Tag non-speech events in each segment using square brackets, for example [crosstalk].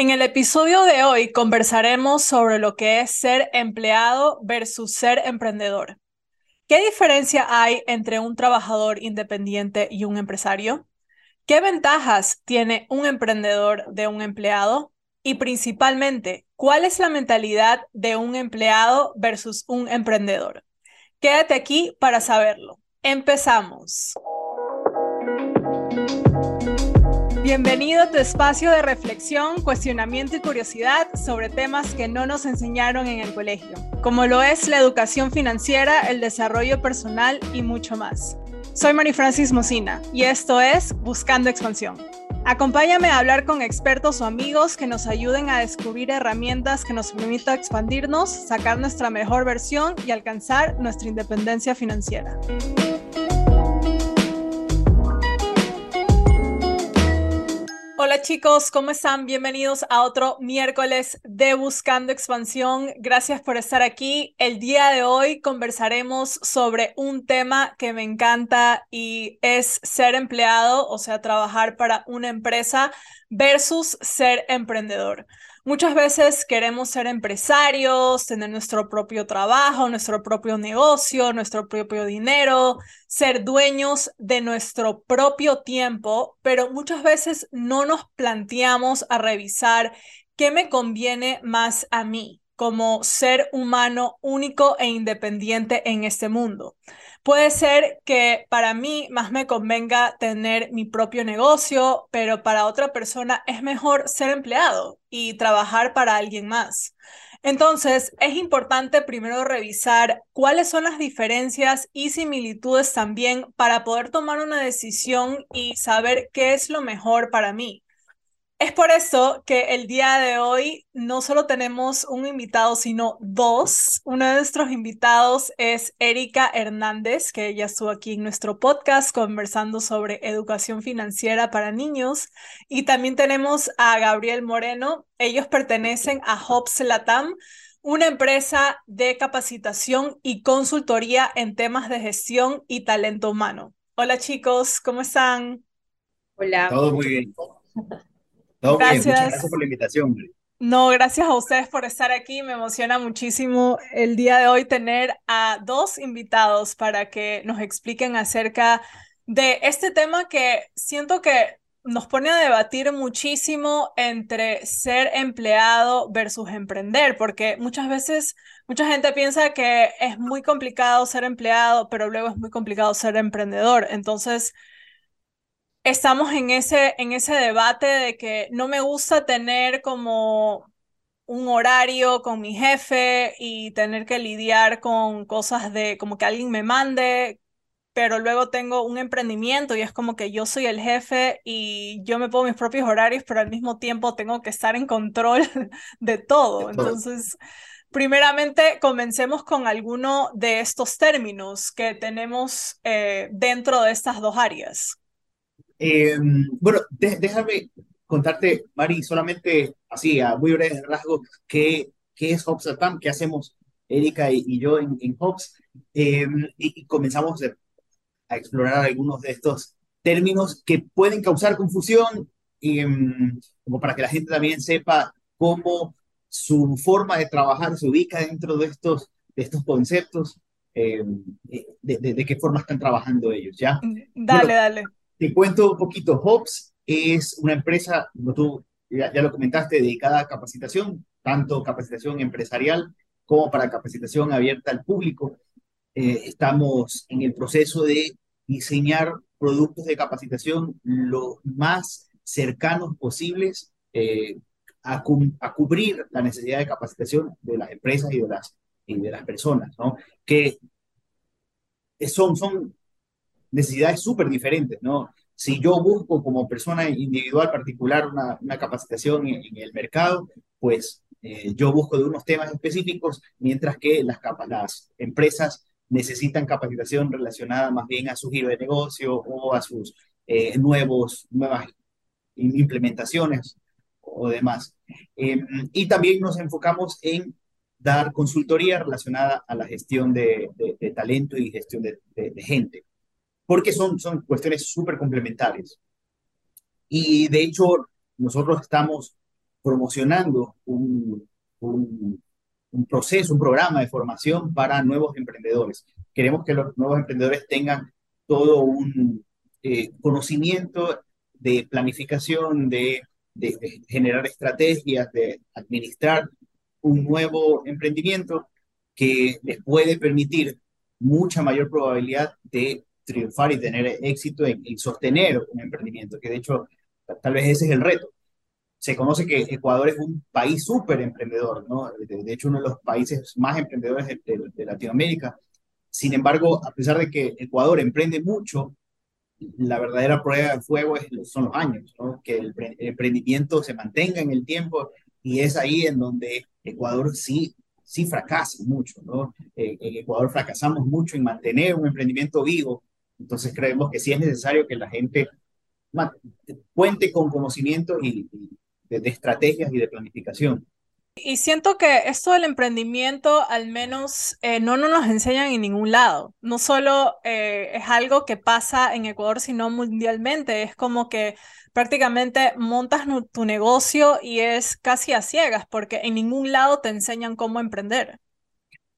En el episodio de hoy conversaremos sobre lo que es ser empleado versus ser emprendedor. ¿Qué diferencia hay entre un trabajador independiente y un empresario? ¿Qué ventajas tiene un emprendedor de un empleado? Y principalmente, ¿cuál es la mentalidad de un empleado versus un emprendedor? Quédate aquí para saberlo. Empezamos. Bienvenido a tu espacio de reflexión, cuestionamiento y curiosidad sobre temas que no nos enseñaron en el colegio, como lo es la educación financiera, el desarrollo personal y mucho más. Soy Mari Francis Mocina y esto es Buscando Expansión. Acompáñame a hablar con expertos o amigos que nos ayuden a descubrir herramientas que nos permitan expandirnos, sacar nuestra mejor versión y alcanzar nuestra independencia financiera. Hola chicos, ¿cómo están? Bienvenidos a otro miércoles de Buscando Expansión. Gracias por estar aquí. El día de hoy conversaremos sobre un tema que me encanta y es ser empleado, o sea, trabajar para una empresa versus ser emprendedor. Muchas veces queremos ser empresarios, tener nuestro propio trabajo, nuestro propio negocio, nuestro propio dinero, ser dueños de nuestro propio tiempo, pero muchas veces no nos planteamos a revisar qué me conviene más a mí como ser humano único e independiente en este mundo. Puede ser que para mí más me convenga tener mi propio negocio, pero para otra persona es mejor ser empleado y trabajar para alguien más. Entonces, es importante primero revisar cuáles son las diferencias y similitudes también para poder tomar una decisión y saber qué es lo mejor para mí. Es por eso que el día de hoy no solo tenemos un invitado, sino dos. Uno de nuestros invitados es Erika Hernández, que ella estuvo aquí en nuestro podcast conversando sobre educación financiera para niños. Y también tenemos a Gabriel Moreno. Ellos pertenecen a Hops Latam, una empresa de capacitación y consultoría en temas de gestión y talento humano. Hola chicos, ¿cómo están? Hola. Todo muy bien. Gracias. muchas gracias por la invitación. No, gracias a ustedes por estar aquí. Me emociona muchísimo el día de hoy tener a dos invitados para que nos expliquen acerca de este tema que siento que nos pone a debatir muchísimo entre ser empleado versus emprender, porque muchas veces mucha gente piensa que es muy complicado ser empleado, pero luego es muy complicado ser emprendedor. Entonces, estamos en ese, en ese debate de que no me gusta tener como un horario con mi jefe y tener que lidiar con cosas de como que alguien me mande, pero luego tengo un emprendimiento y es como que yo soy el jefe y yo me pongo mis propios horarios, pero al mismo tiempo tengo que estar en control [laughs] de todo. Entonces, primeramente, comencemos con alguno de estos términos que tenemos eh, dentro de estas dos áreas. Eh, bueno, déjame contarte, Mari, solamente así, a muy breve rasgo, qué, qué es Hobbs qué hacemos Erika y, yo en, en Hobbs, eh, y, comenzamos a explorar algunos de estos términos que pueden causar confusión, y, em, como para que la gente también sepa cómo su forma de trabajar se ubica dentro de estos, de estos conceptos, em, de, de, qué forma están trabajando ellos, ¿ya? Dale, dale. Te cuento un poquito. Hobbs es una empresa, como tú ya, lo comentaste, dedicada a capacitación, tanto capacitación empresarial como para capacitación abierta al público. Eh, estamos en el proceso de diseñar productos de capacitación lo más cercanos posibles eh, a, a, cubrir la necesidad de capacitación de las empresas y de las, y de las personas, ¿no? Que son, son necesidades súper diferentes, ¿no? Si yo busco como persona individual particular una, capacitación en, el mercado, pues eh, yo busco de unos temas específicos, mientras que las, empresas necesitan capacitación relacionada más bien a su giro de negocio o a sus eh, nuevos, nuevas implementaciones o demás. Em, y también nos enfocamos en dar consultoría relacionada a la gestión de, talento y gestión de gente porque son, son cuestiones súper complementarias. Y de hecho, nosotros estamos promocionando un, un, un proceso, un programa de formación para nuevos emprendedores. Queremos que los nuevos emprendedores tengan todo un eh, conocimiento de planificación, de, de, de, generar estrategias, de administrar un nuevo emprendimiento que les puede permitir mucha mayor probabilidad de triunfar y tener éxito en, en sostener un emprendimiento, que de hecho tal vez ese es el reto se conoce que Ecuador es un país súper emprendedor, ¿no? De, hecho, uno de los países más emprendedores de, de, de, Latinoamérica. Sin embargo, a pesar de que Ecuador emprende mucho, la verdadera prueba de fuego es, son los años, ¿no? Que el, el, emprendimiento se mantenga en el tiempo y es ahí en donde Ecuador sí, sí fracasa mucho, ¿no? Eh, en Ecuador fracasamos mucho en mantener un emprendimiento vivo, entonces creemos que sí es necesario que la gente cuente con conocimiento y, y de, de estrategias y de planificación. Y siento que esto del emprendimiento al menos eh, no, no nos enseñan en ningún lado. No solo eh, es algo que pasa en Ecuador, sino mundialmente. Es como que prácticamente montas tu negocio y es casi a ciegas, porque en ningún lado te enseñan cómo emprender.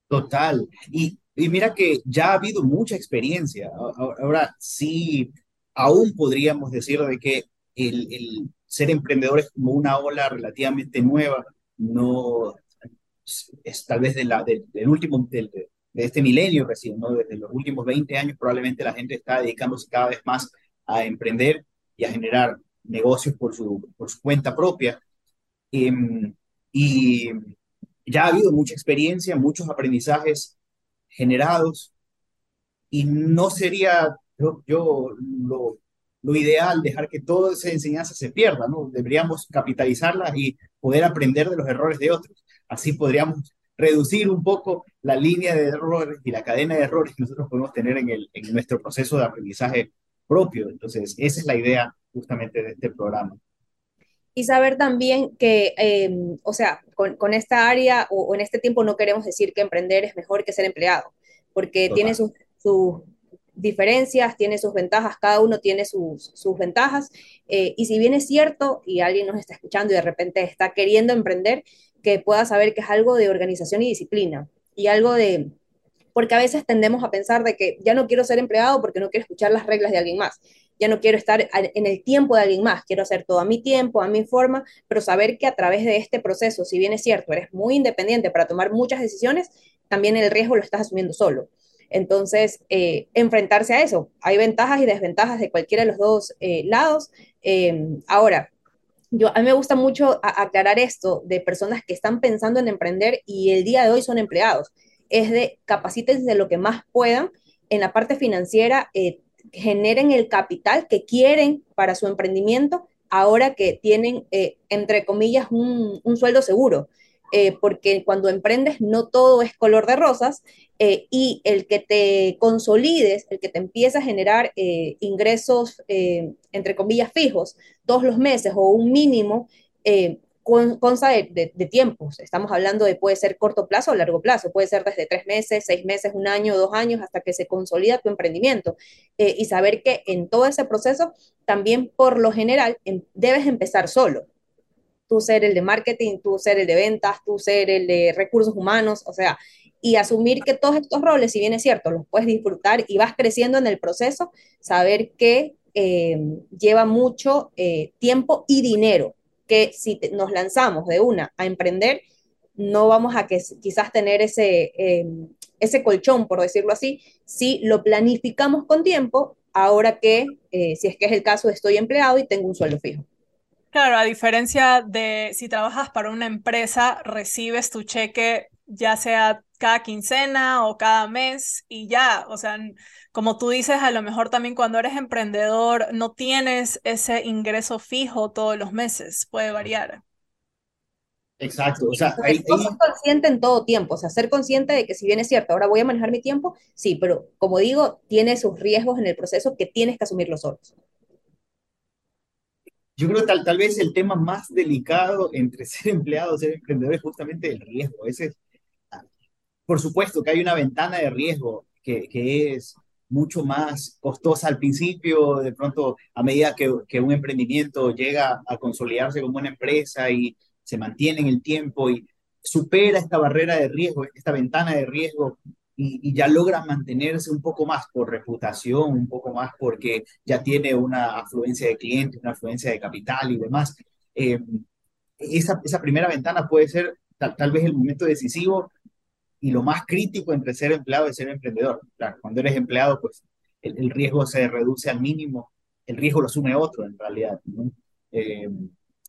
Total. Y, y mira que ya ha habido mucha experiencia. Ahora sí, aún podríamos decir de que el, el ser emprendedor es como una ola relativamente nueva, no es tal vez de la, de, del último, de, este milenio recién, ¿no? desde los últimos 20 años probablemente la gente está dedicándose cada vez más a emprender y a generar negocios por su, por su cuenta propia. Eh, y ya ha habido mucha experiencia, muchos aprendizajes generados y no sería, yo, lo ideal, dejar que toda esa enseñanza se pierda, ¿no? Deberíamos capitalizarla y poder aprender de los errores de otros. Así podríamos reducir un poco la línea de errores y la cadena de errores que nosotros podemos tener en, el, en nuestro proceso de aprendizaje propio. Entonces, esa es la idea justamente de este programa. Y saber también que, eh, o sea, con, con, esta área o, o, en este tiempo no queremos decir que emprender es mejor que ser empleado, porque Total. tiene sus, sus diferencias, tiene sus ventajas, cada uno tiene sus, sus ventajas. Eh, y si bien es cierto y alguien nos está escuchando y de repente está queriendo emprender, que pueda saber que es algo de organización y disciplina y algo de... Porque a veces tendemos a pensar de que ya no quiero ser empleado porque no quiero escuchar las reglas de alguien más, ya no quiero estar en el tiempo de alguien más, quiero hacer todo a mi tiempo, a mi forma, pero saber que a través de este proceso, si bien es cierto, eres muy independiente para tomar muchas decisiones, también el riesgo lo estás asumiendo solo. Entonces, eh, enfrentarse a eso. Hay ventajas y desventajas de cualquiera de los dos eh, lados. Eh, ahora, yo, a mí me gusta mucho aclarar esto de personas que están pensando en emprender y el día de hoy son empleados. Es de capacítense lo que más puedan en la parte financiera, eh, generen el capital que quieren para su emprendimiento ahora que tienen, eh, entre comillas, un, un sueldo seguro. Eh, porque cuando emprendes no todo es color de rosas eh, y el que te consolides, el que te empieza a generar ingresos, entre comillas, fijos todos los meses o un mínimo, con, consta de, de, de, tiempos. Estamos hablando de puede ser corto plazo o largo plazo, puede ser desde tres meses, seis meses, un año, dos años, hasta que se consolida tu emprendimiento. Eh, y saber que en todo ese proceso, también por lo general, en, debes empezar solo tú ser el de marketing, tú ser el de ventas, tú ser el de recursos humanos, o sea, y asumir que todos estos roles, si bien es cierto, los puedes disfrutar y vas creciendo en el proceso, saber que eh, lleva mucho eh, tiempo y dinero, que si nos lanzamos de una a emprender, no vamos a que, quizás tener ese, eh, ese colchón, por decirlo así, si lo planificamos con tiempo, ahora que, eh, si es que es el caso, estoy empleado y tengo un sueldo fijo. Claro, a diferencia de si trabajas para una empresa, recibes tu cheque ya sea cada quincena o cada mes y ya, o sea, como tú dices, a lo mejor también cuando eres emprendedor no tienes ese ingreso fijo todos los meses, puede variar. Exacto, o sea, hay, hay... ser consciente en todo tiempo, o sea, ser consciente de que si bien es cierto, ahora voy a manejar mi tiempo, sí, pero como digo, tiene sus riesgos en el proceso que tienes que asumirlos solos yo creo que tal, tal vez el tema más delicado entre [laughs] ser empleado y ser emprendedor es justamente el riesgo. Ese por supuesto que hay una ventana de riesgo que, que, es mucho más costosa al principio, de pronto a medida que, un emprendimiento llega a consolidarse como una empresa y, se mantiene en el tiempo y supera esta barrera de riesgo, esta ventana de riesgo y, ya logra mantenerse un poco más por reputación, un poco más porque ya tiene una afluencia de clientes, una afluencia de capital y demás. Eh, esa, primera ventana puede ser tal, vez el momento decisivo y lo más crítico entre ser empleado y ser emprendedor. Claro, cuando eres empleado, pues el, riesgo se reduce al mínimo, el riesgo lo asume otro en realidad. Eh,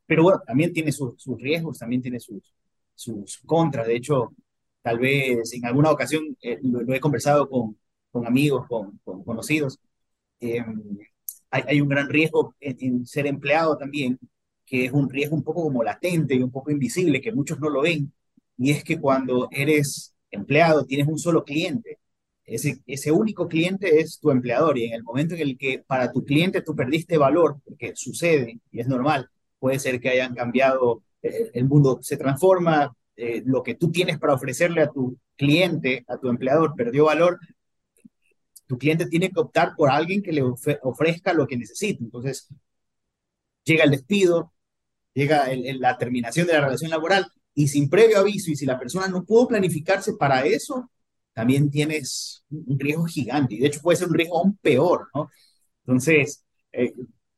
pero bueno, también tiene sus, sus riesgos, también tiene sus, sus contras. De hecho, tal vez en alguna ocasión eh, lo, he conversado con, con amigos, con, con conocidos. Em, hay, hay, un gran riesgo en, ser empleado también, que es un riesgo un poco como latente y un poco invisible, que muchos no lo ven, y es que cuando eres empleado tienes un solo cliente. Ese, ese único cliente es tu empleador y en el momento en el que para tu cliente tú perdiste valor, porque sucede y es normal, puede ser que hayan cambiado, eh, el mundo se transforma, eh, lo que tú tienes para ofrecerle a tu cliente, a tu empleador, perdió valor, tu cliente tiene que optar por alguien que le ofrezca lo que necesita. Entonces, llega el despido, llega la terminación de la relación laboral y sin previo aviso y si la persona no pudo planificarse para eso, también tienes un riesgo gigante y de hecho puede ser un riesgo aún peor, ¿no? Entonces, eh,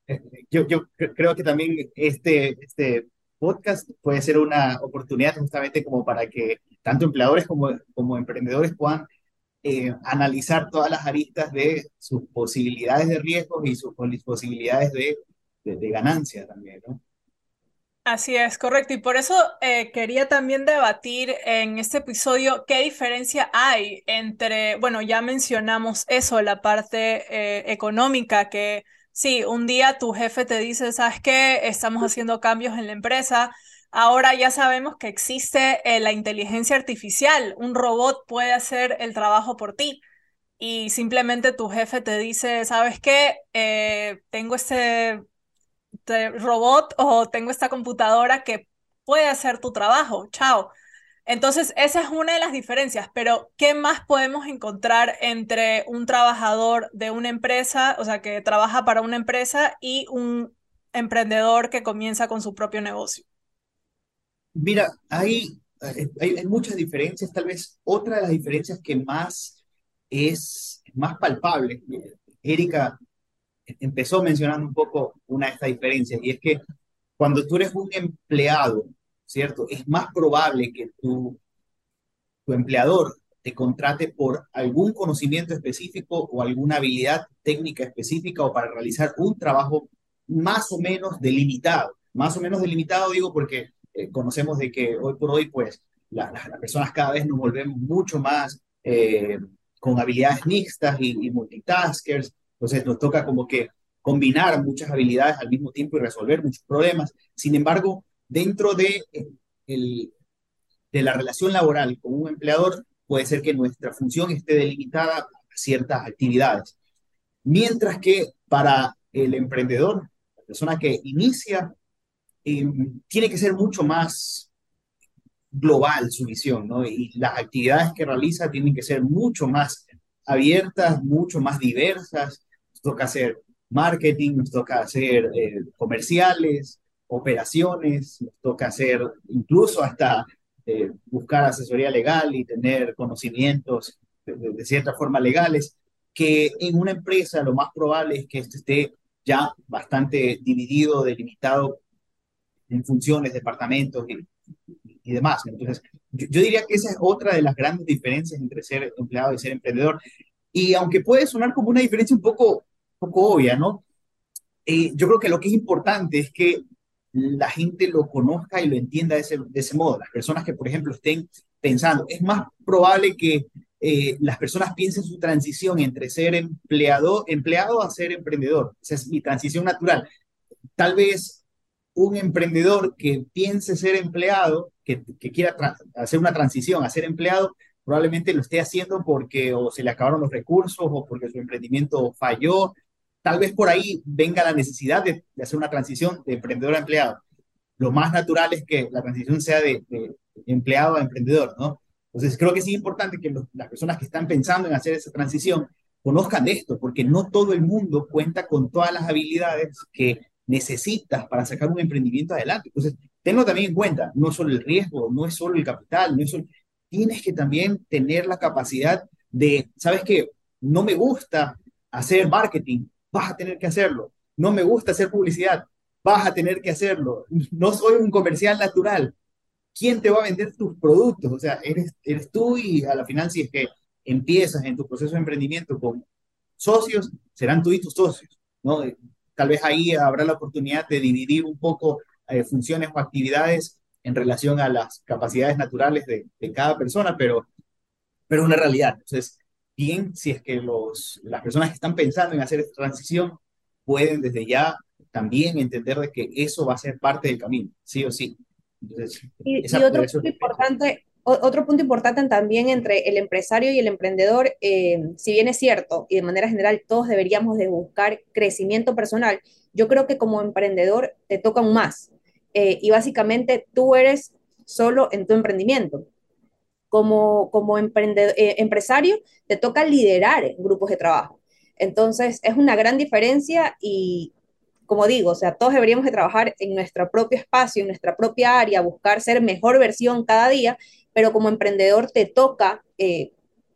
eh, yo, yo creo que también este, este podcast puede ser una oportunidad justamente como para que tanto empleadores como, como emprendedores puedan eh, analizar todas las aristas de sus posibilidades de riesgo y sus posibilidades de, de, ganancia también. Así es, correcto. Y por eso eh, quería también debatir en este episodio qué diferencia hay entre, bueno, ya mencionamos eso, la parte eh, económica que Sí, un día tu jefe te dice, ¿sabes qué? Estamos haciendo cambios en la empresa. Ahora ya sabemos que existe eh, la inteligencia artificial. Un robot puede hacer el trabajo por ti. Y simplemente tu jefe te dice, ¿sabes qué? Eh, tengo este, robot o tengo esta computadora que puede hacer tu trabajo. Chao. Entonces, esa es una de las diferencias, pero ¿qué más podemos encontrar entre un trabajador de una empresa, o sea, que trabaja para una empresa y un emprendedor que comienza con su propio negocio? Mira, hay, hay, muchas diferencias, tal vez otra de las diferencias que más es más palpable. Erika empezó mencionando un poco una de estas diferencias y es que cuando tú eres un empleado ¿cierto? Es más probable que tu, tu empleador te contrate por algún conocimiento específico o alguna habilidad técnica específica o para realizar un trabajo más o menos delimitado. Más o menos delimitado digo porque eh, conocemos de que hoy por hoy, pues, las personas cada vez nos volvemos mucho más eh, con habilidades mixtas y, y multitaskers. Entonces nos toca como que combinar muchas habilidades al mismo tiempo y resolver muchos problemas. Sin embargo, dentro de, el, de la relación laboral con un empleador, puede ser que nuestra función esté delimitada a ciertas actividades. Mientras que para el emprendedor, la persona que inicia, em, tiene que ser mucho más global su visión, ¿no? Y las actividades que realiza tienen que ser mucho más abiertas, mucho más diversas. Nos toca hacer marketing, nos toca hacer eh, comerciales, operaciones, nos toca hacer incluso hasta eh, buscar asesoría legal y tener conocimientos de, cierta forma legales, que en una empresa lo más probable es que esto esté ya bastante dividido, delimitado en funciones, departamentos y, y demás. Entonces, yo, diría que esa es otra de las grandes diferencias entre ser empleado y ser emprendedor. Y aunque puede sonar como una diferencia un poco, poco obvia, ¿no? Eh, yo creo que lo que es importante es que la gente lo conozca y lo entienda de ese, de ese modo. Las personas que, por ejemplo, estén pensando, es más probable que eh, las personas piensen su transición entre ser empleado, empleado a ser emprendedor. Esa es mi transición natural. Tal vez un emprendedor que piense ser empleado, que, que quiera hacer una transición a ser empleado, probablemente lo esté haciendo porque o se le acabaron los recursos o porque su emprendimiento falló tal vez por ahí venga la necesidad de, hacer una transición de emprendedor a empleado. Lo más natural es que la transición sea de, empleado a emprendedor, ¿no? Entonces creo que es importante que las personas que están pensando en hacer esa transición conozcan esto, porque no todo el mundo cuenta con todas las habilidades que necesitas para sacar un emprendimiento adelante. Entonces, tenlo también en cuenta, no solo el riesgo, no es solo el capital, no es solo, tienes que también tener la capacidad de, ¿sabes qué? No me gusta hacer marketing, vas a tener que hacerlo. No me gusta hacer publicidad, vas a tener que hacerlo. No soy un comercial natural. ¿Quién te va a vender tus productos? O sea, eres, eres tú y a la final si es que empiezas en tu proceso de emprendimiento con socios, serán tú y tus socios, ¿no? Tal vez ahí habrá la oportunidad de dividir un poco eh, funciones o actividades en relación a las capacidades naturales de, de cada persona, pero, pero es una realidad. Entonces, bien, si es que los, las personas que están pensando en hacer esta transición pueden desde ya también entender de que eso va a ser parte del camino, sí o sí. y, otro punto importante, otro punto importante también entre el empresario y el emprendedor, eh, si bien es cierto, y de manera general todos deberíamos de buscar crecimiento personal, yo creo que como emprendedor te toca un más. Eh, y básicamente tú eres solo en tu emprendimiento. Como, como eh, empresario te toca liderar grupos de trabajo. Entonces es una gran diferencia y, como digo, o sea, todos deberíamos de trabajar en nuestro propio espacio, en nuestra propia área, buscar ser mejor versión cada día, pero como emprendedor te toca, eh,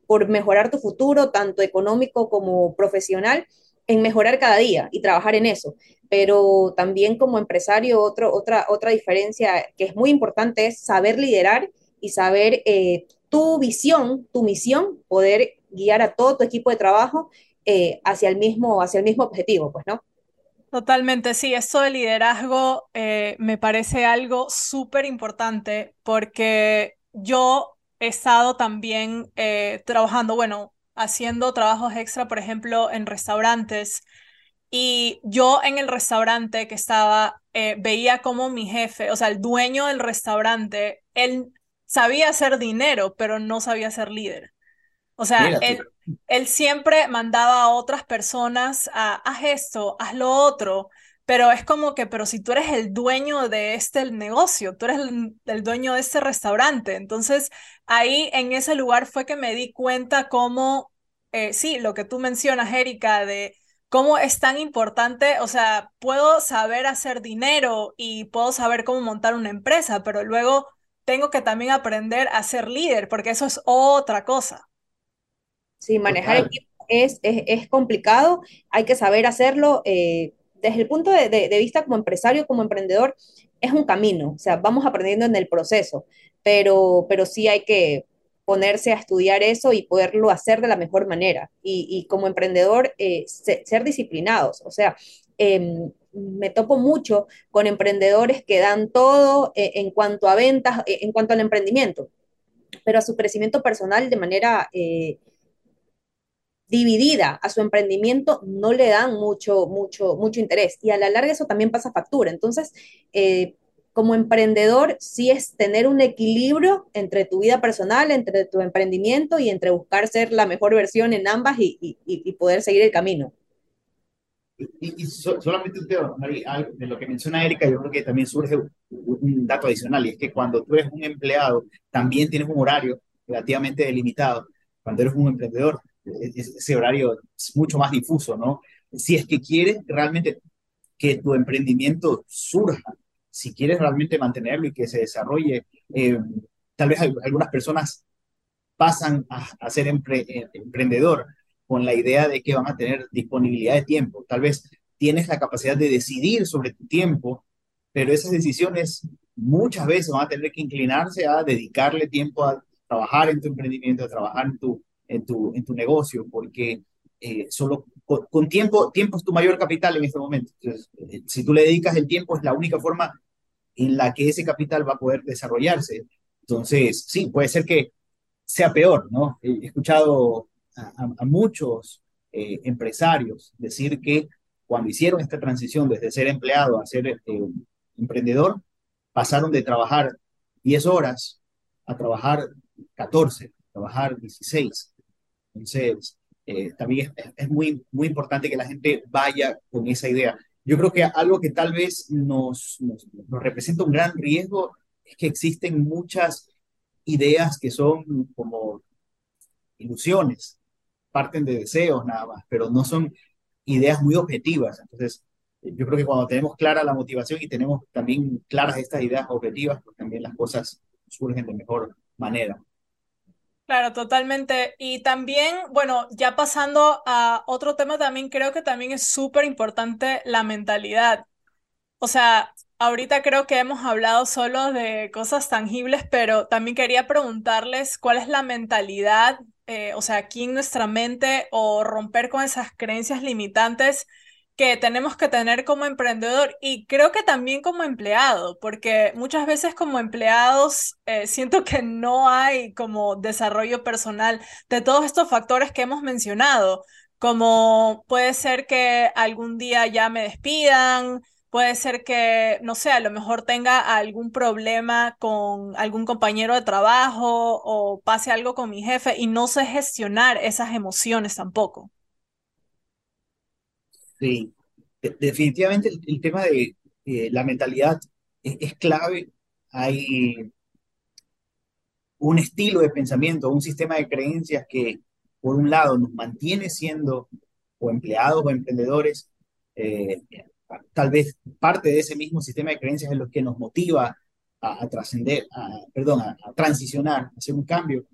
por mejorar tu futuro, tanto económico como profesional, en mejorar cada día y trabajar en eso. Pero también como empresario, otro, otra, otra diferencia que es muy importante es saber liderar y saber eh, tu visión, tu misión, poder guiar a todo tu equipo de trabajo eh, hacia, el mismo, hacia el mismo objetivo, pues, ¿no? Totalmente, sí, esto de liderazgo eh, me parece algo súper importante porque yo he estado también trabajando, bueno, haciendo trabajos extra, por ejemplo, en restaurantes. Y yo en el restaurante que estaba, veía como mi jefe, o sea, el dueño del restaurante, él sabía hacer dinero, pero no sabía ser líder. O sea, él, él, siempre mandaba a otras personas a, haz esto, haz lo otro, pero es como que, pero si tú eres el dueño de este negocio, tú eres el, dueño de este restaurante, entonces ahí en ese lugar fue que me di cuenta cómo, eh, sí, lo que tú mencionas, Erika, de cómo es tan importante, o sea, puedo saber hacer dinero y puedo saber cómo montar una empresa, pero luego tengo que también aprender a ser líder, porque eso es otra cosa. Sí, manejar equipo es, es, complicado, hay que saber hacerlo. Eh, desde el punto de, vista como empresario, como emprendedor, es un camino, o sea, vamos aprendiendo en el proceso, pero, pero sí hay que ponerse a estudiar eso y poderlo hacer de la mejor manera. Y, como emprendedor, eh, ser disciplinados, o sea, em, me topo mucho con emprendedores que dan todo eh, en cuanto a ventas, eh, en cuanto al emprendimiento, pero a su crecimiento personal de manera eh, dividida a su emprendimiento no le dan mucho, mucho, mucho interés. Y a la larga eso también pasa factura. Entonces, como emprendedor, sí es tener un equilibrio entre tu vida personal, entre tu emprendimiento y entre buscar ser la mejor versión en ambas y poder seguir el camino. Y, solamente de lo que menciona Erika, yo creo que también surge un, dato adicional, y es que cuando tú eres un empleado, también tienes un horario relativamente delimitado. Cuando eres un emprendedor, ese horario es mucho más difuso, ¿no? Si es que quieres realmente que tu emprendimiento surja, si quieres realmente mantenerlo y que se desarrolle, eh, tal vez algunas personas pasan a, ser eh, emprendedor con la idea de que van a tener disponibilidad de tiempo. Tal vez tienes la capacidad de decidir sobre tu tiempo, pero esas decisiones muchas veces van a tener que inclinarse a dedicarle tiempo a trabajar en tu emprendimiento, a trabajar en tu, en tu, en tu negocio, porque eh, solo con, tiempo, tiempo es tu mayor capital en este momento. Entonces, eh, si tú le dedicas el tiempo, es la única forma en la que ese capital va a poder desarrollarse. Entonces, sí, puede ser que sea peor, ¿no? He escuchado a, muchos eh, empresarios decir que cuando hicieron esta transición desde ser empleado a ser eh, emprendedor, pasaron de trabajar 10 horas a trabajar 14, a trabajar 16. Entonces, eh, también es, muy, muy importante que la gente vaya con esa idea. Yo creo que algo que tal vez nos, nos, representa un gran riesgo es que existen muchas ideas que son como ilusiones, parten de deseos nada más, pero no son ideas muy objetivas. Entonces, yo creo que cuando tenemos clara la motivación y tenemos también claras estas ideas objetivas, pues también las cosas surgen de mejor manera. Claro, totalmente. Y también, bueno, ya pasando a otro tema, también creo que también es súper importante la mentalidad. O sea, ahorita creo que hemos hablado solo de cosas tangibles, pero también quería preguntarles cuál es la mentalidad, eh, o sea, aquí en nuestra mente o romper con esas creencias limitantes que tenemos que tener como emprendedor y creo que también como empleado, porque muchas veces como empleados eh, siento que no hay como desarrollo personal de todos estos factores que hemos mencionado, como puede ser que algún día ya me despidan, puede ser que, no sé, a lo mejor tenga algún problema con algún compañero de trabajo o pase algo con mi jefe y no sé gestionar esas emociones tampoco. Sí, definitivamente el, tema de la mentalidad es, clave. Hay un estilo de pensamiento, un sistema de creencias que, por un lado, nos mantiene siendo o empleados o emprendedores. Eh, tal vez parte de ese mismo sistema de creencias es lo que nos motiva a, trascender, perdón, a, transicionar, a hacer un cambio.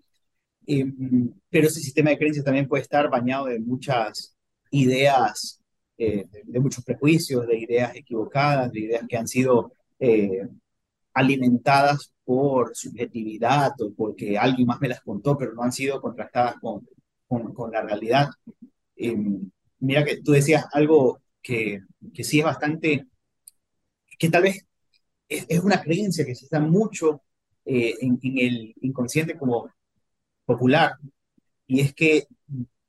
Eh, pero ese sistema de creencias también puede estar bañado de muchas ideas eh, de muchos prejuicios, de ideas equivocadas, de ideas que han sido eh, alimentadas por subjetividad o porque alguien más me las contó, pero no han sido contrastadas con, con, la realidad. Em, mira que tú decías algo que, que sí es bastante, que tal vez es, una creencia que se está mucho eh, en el inconsciente como popular, y es que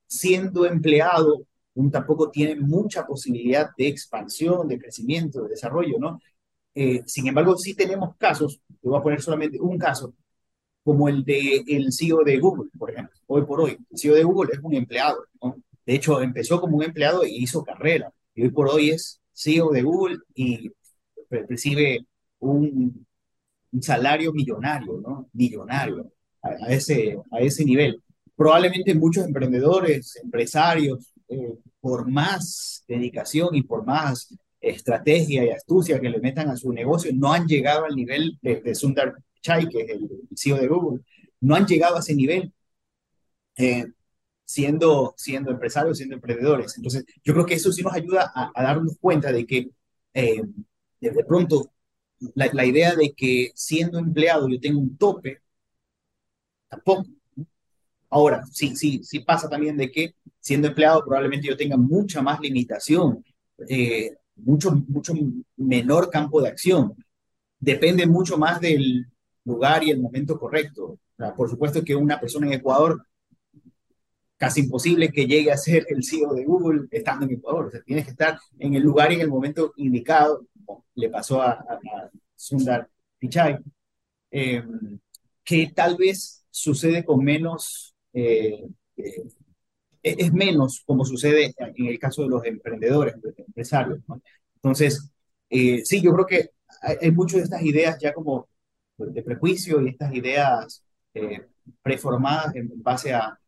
siendo empleado un tampoco tiene mucha posibilidad de expansión, de crecimiento, de desarrollo, ¿no? Eh, sin embargo, sí tenemos casos, te voy a poner solamente un caso, como el de el CEO de Google, por ejemplo. Hoy por hoy, el CEO de Google es un empleado, ¿no? De hecho, empezó como un empleado y hizo carrera. Y hoy por hoy es CEO de Google y recibe un, salario millonario, ¿no? Millonario, a, ese, a ese nivel. Probablemente muchos emprendedores, empresarios, eh, por más dedicación y por más estrategia y astucia que le metan a su negocio, no han llegado al nivel de, Sundar Pichai, que es el CEO de Google, no han llegado a ese nivel eh, siendo, siendo empresarios, siendo emprendedores. Entonces, yo creo que eso sí nos ayuda a, darnos cuenta de que eh, de pronto la, la, idea de que siendo empleado yo tengo un tope, tampoco. Ahora, sí, sí, sí pasa también de que siendo empleado probablemente yo tenga mucha más limitación, eh, mucho, mucho menor campo de acción. Depende mucho más del lugar y el momento correcto. por supuesto que una persona en Ecuador, casi imposible que llegue a ser el CEO de Google estando en Ecuador. O sea, tienes que estar en el lugar y en el momento indicado. le pasó a, Sundar Pichai. Eh, que tal vez sucede con menos eh, eh, es menos como sucede en el caso de los emprendedores, empresarios. Entonces, eh, sí, yo creo que hay, muchas de estas ideas ya como de prejuicio y estas ideas preformadas en base a,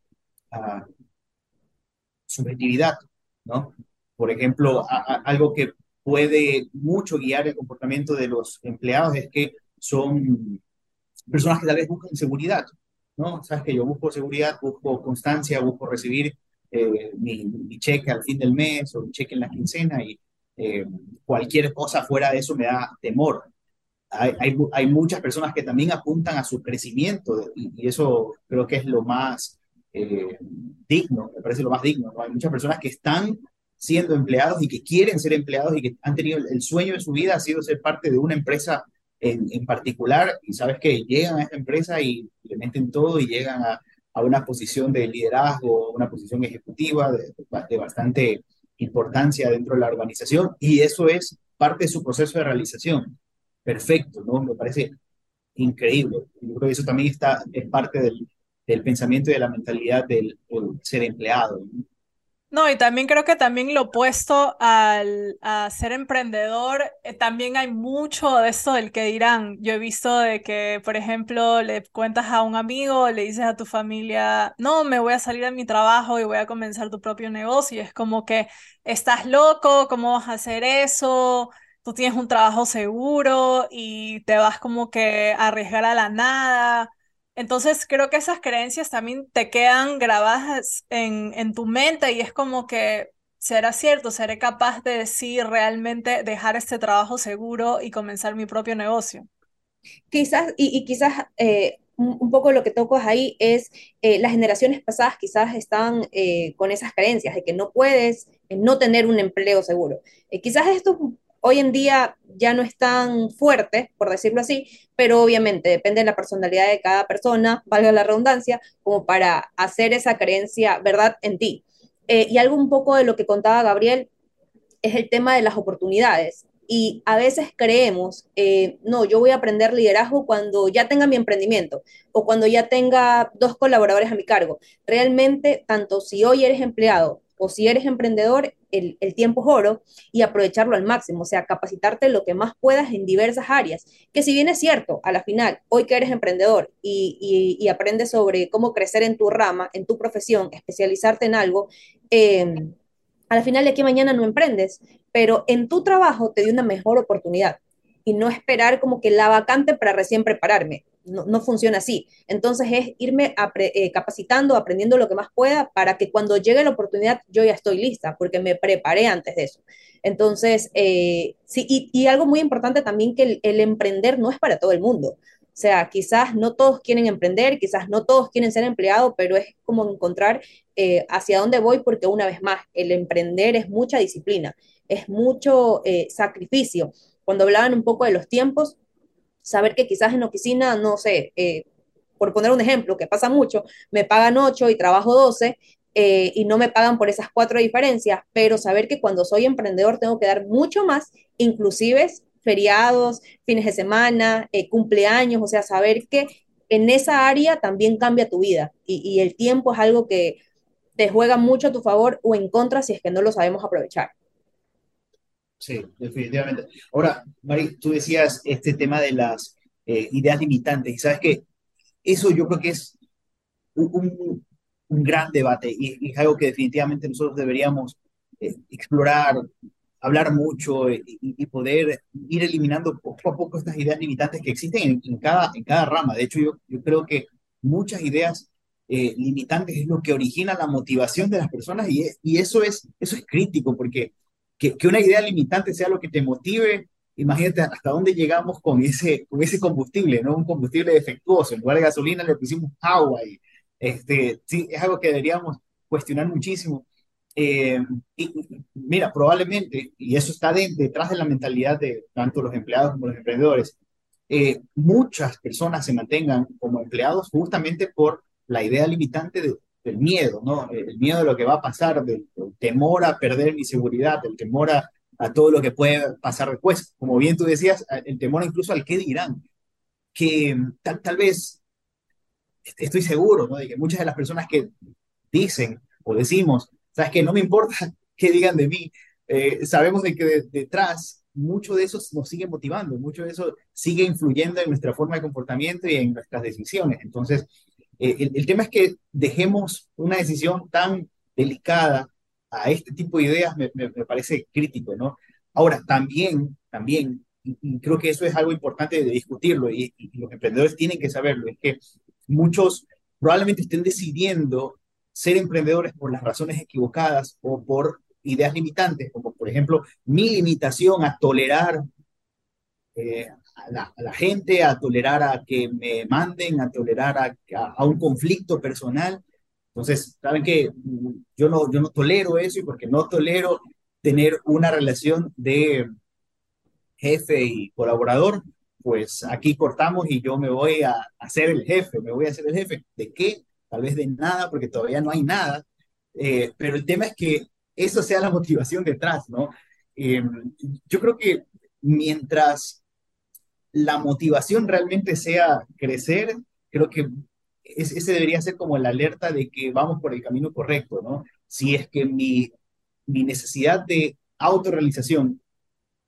subjetividad, ¿no? Por ejemplo, algo que puede mucho guiar el comportamiento de los empleados es que son personas que tal vez buscan seguridad, ¿no? Sabes que yo busco seguridad, busco constancia, busco recibir eh, mi, cheque al fin del mes o mi cheque en la quincena y eh, cualquier cosa fuera de eso me da temor. Hay, hay, muchas personas que también apuntan a su crecimiento y, eso creo que es lo más eh, digno, me parece lo más digno. ¿no? Hay muchas personas que están siendo empleados y que quieren ser empleados y que han tenido el sueño de su vida ha sido ser parte de una empresa en, particular y sabes que llegan a esta empresa y le meten todo y llegan a, a una posición de liderazgo, una posición ejecutiva de, de, bastante importancia dentro de la organización y eso es parte de su proceso de realización. Perfecto, ¿no? Me parece increíble. Yo creo que eso también está, es parte del, del pensamiento y de la mentalidad del, ser empleado. No, y también creo que también lo opuesto al, a ser emprendedor, eh, también hay mucho de esto del que dirán. Yo he visto de que, por ejemplo, le cuentas a un amigo, le dices a tu familia, no, me voy a salir de mi trabajo y voy a comenzar tu propio negocio. Y es como que estás loco, ¿cómo vas a hacer eso? Tú tienes un trabajo seguro y te vas como que a arriesgar a la nada. Entonces creo que esas creencias también te quedan grabadas en, en tu mente y es como que será cierto, seré capaz de decir realmente dejar este trabajo seguro y comenzar mi propio negocio. Quizás, y, quizás eh, un, poco lo que tocas ahí es eh, las generaciones pasadas quizás están eh, con esas creencias de que no puedes no tener un empleo seguro. quizás esto hoy en día ya no es tan fuerte, por decirlo así, pero obviamente depende de la personalidad de cada persona, valga la redundancia, como para hacer esa creencia verdad en ti. Eh, y algo un poco de lo que contaba Gabriel es el tema de las oportunidades. Y a veces creemos, eh, no, yo voy a aprender liderazgo cuando ya tenga mi emprendimiento o cuando ya tenga dos colaboradores a mi cargo. Realmente, tanto si hoy eres empleado o si eres emprendedor, el, tiempo es oro y aprovecharlo al máximo, o sea, capacitarte lo que más puedas en diversas áreas, que si bien es cierto, a la final, hoy que eres emprendedor y, aprendes sobre cómo crecer en tu rama, en tu profesión, especializarte en algo, eh, a la final de aquí mañana no emprendes, pero en tu trabajo te dio una mejor oportunidad. Y no esperar como que la vacante para recién prepararme no, funciona así. Entonces es irme eh, capacitando, aprendiendo lo que más pueda para que cuando llegue la oportunidad yo ya estoy lista, porque me preparé antes de eso. Entonces, eh, sí, y, algo muy importante también que el, emprender no es para todo el mundo. O sea, quizás no todos quieren emprender, quizás no todos quieren ser empleados, pero es como encontrar eh, hacia dónde voy, porque una vez más, el emprender es mucha disciplina, es mucho sacrificio. Cuando hablaban un poco de los tiempos, saber que quizás en oficina, no sé, eh, por poner un ejemplo, que pasa mucho, me pagan 8 y trabajo 12 eh, y no me pagan por esas cuatro diferencias, pero saber que cuando soy emprendedor tengo que dar mucho más, inclusive feriados, fines de semana, eh, cumpleaños, o sea, saber que en esa área también cambia tu vida y el tiempo es algo que te juega mucho a tu favor o en contra si es que no lo sabemos aprovechar. Sí, definitivamente. Ahora, Mari, tú decías este tema de las eh, ideas limitantes, y sabes que eso yo creo que es un, un gran debate y, es algo que definitivamente nosotros deberíamos eh, explorar, hablar mucho eh, y, poder ir eliminando poco a poco estas ideas limitantes que existen en, cada, en cada rama. De hecho, yo, yo creo que muchas ideas limitantes es lo que origina la motivación de las personas y, y eso, es, eso es crítico porque que, una idea limitante sea lo que te motive. Imagínate hasta dónde llegamos con ese, con ese combustible, ¿no? Un combustible defectuoso. En lugar de gasolina le pusimos agua y este, sí, es algo que deberíamos cuestionar muchísimo. Eh, y mira, probablemente, y eso está detrás de la mentalidad de tanto los empleados como los emprendedores, eh, muchas personas se mantengan como empleados justamente por la idea limitante de, del miedo, ¿no? El miedo de lo que va a pasar, del, temor a perder mi seguridad, el temor a, todo lo que puede pasar después. Como bien tú decías, el temor incluso al qué dirán, que tal, tal vez, estoy seguro, ¿no? De que muchas de las personas que dicen o decimos, sabes que no me importa [laughs] qué digan de mí, eh, sabemos de que detrás mucho de eso nos sigue motivando, mucho de eso sigue influyendo en nuestra forma de comportamiento y en nuestras decisiones. Entonces, eh, el, tema es que dejemos una decisión tan delicada a este tipo de ideas, me, parece crítico, ¿no? Ahora, también, también, creo que eso es algo importante de discutirlo y, los emprendedores tienen que saberlo, es que muchos probablemente estén decidiendo ser emprendedores por las razones equivocadas o por ideas limitantes, como por ejemplo mi limitación a tolerar eh, a la, gente, a tolerar a que me manden, a tolerar a, a, un conflicto personal. Entonces, saben que yo no, yo no tolero eso y porque no tolero tener una relación de jefe y colaborador, pues aquí cortamos y yo me voy a hacer el jefe, me voy a hacer el jefe. ¿De qué? Tal vez de nada, porque todavía no hay nada. Eh, pero el tema es que eso sea la motivación detrás, ¿no? Eh, yo creo que mientras la motivación realmente sea crecer, creo que ese debería ser como la alerta de que vamos por el camino correcto, ¿no? si es que mi, mi necesidad de autorrealización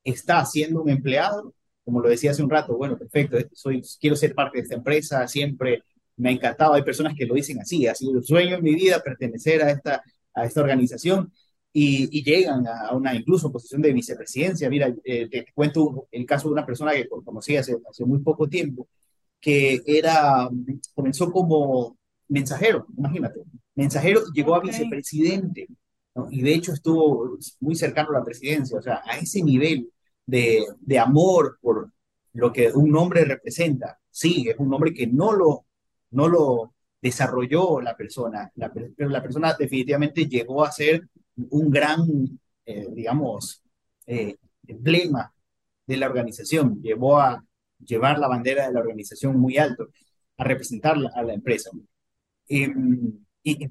está siendo un empleado, como lo decía hace un rato, bueno, perfecto, soy, quiero ser parte de esta empresa, siempre me ha encantado, hay personas que lo dicen así, ha sido un sueño en mi vida pertenecer a esta, a esta organización y, llegan a una incluso posición de vicepresidencia. Mira, eh, te cuento el caso de una persona que conocí hace, hace muy poco tiempo, que era, comenzó como mensajero, imagínate, mensajero llegó a vicepresidente, y de hecho estuvo muy cercano a la presidencia, o sea, a ese nivel de, de amor por lo que un hombre representa. Sí, es un hombre que no lo, no lo desarrolló la persona, pero la persona definitivamente llegó a ser un gran, eh, digamos, eh, emblema de la organización, llevó a llevar la bandera de la organización muy alto, a representar a la empresa. Em, y